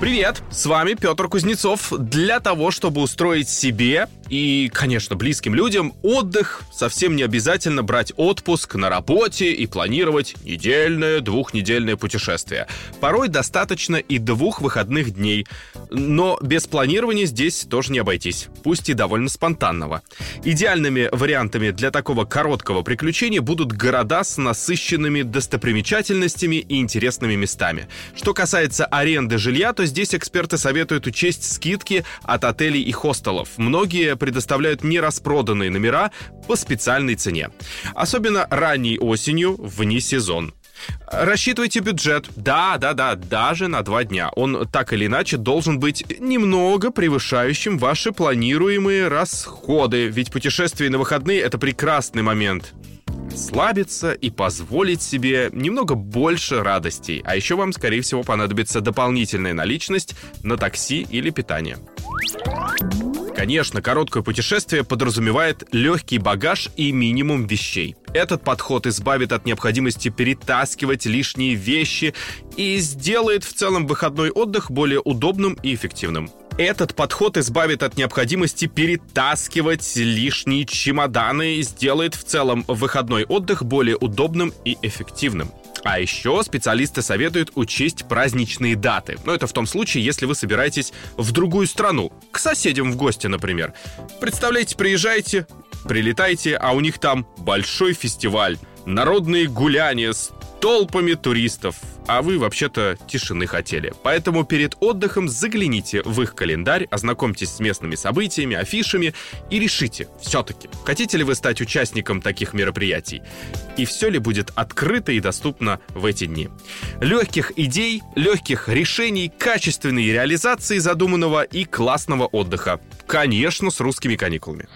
Привет, с вами Петр Кузнецов. Для того, чтобы устроить себе и, конечно, близким людям отдых, совсем не обязательно брать отпуск на работе и планировать недельное, двухнедельное путешествие. Порой достаточно и двух выходных дней. Но без планирования здесь тоже не обойтись, пусть и довольно спонтанного. Идеальными вариантами для такого короткого приключения будут города с насыщенными достопримечательностями и интересными местами. Что касается аренды жилья, то здесь эксперты советуют учесть скидки от отелей и хостелов. Многие предоставляют нераспроданные номера по специальной цене. Особенно ранней осенью, вне сезон. Рассчитывайте бюджет. Да, да, да, даже на два дня. Он так или иначе должен быть немного превышающим ваши планируемые расходы. Ведь путешествие на выходные это прекрасный момент расслабиться и позволить себе немного больше радостей. А еще вам, скорее всего, понадобится дополнительная наличность на такси или питание. Конечно, короткое путешествие подразумевает легкий багаж и минимум вещей. Этот подход избавит от необходимости перетаскивать лишние вещи и сделает в целом выходной отдых более удобным и эффективным. Этот подход избавит от необходимости перетаскивать лишние чемоданы и сделает в целом выходной отдых более удобным и эффективным. А еще специалисты советуют учесть праздничные даты. Но это в том случае, если вы собираетесь в другую страну, к соседям в гости, например. Представляете, приезжаете, прилетаете, а у них там большой фестиваль, народные гуляния толпами туристов, а вы вообще-то тишины хотели. Поэтому перед отдыхом загляните в их календарь, ознакомьтесь с местными событиями, афишами и решите, все-таки, хотите ли вы стать участником таких мероприятий? И все ли будет открыто и доступно в эти дни? Легких идей, легких решений, качественной реализации задуманного и классного отдыха. Конечно, с русскими каникулами.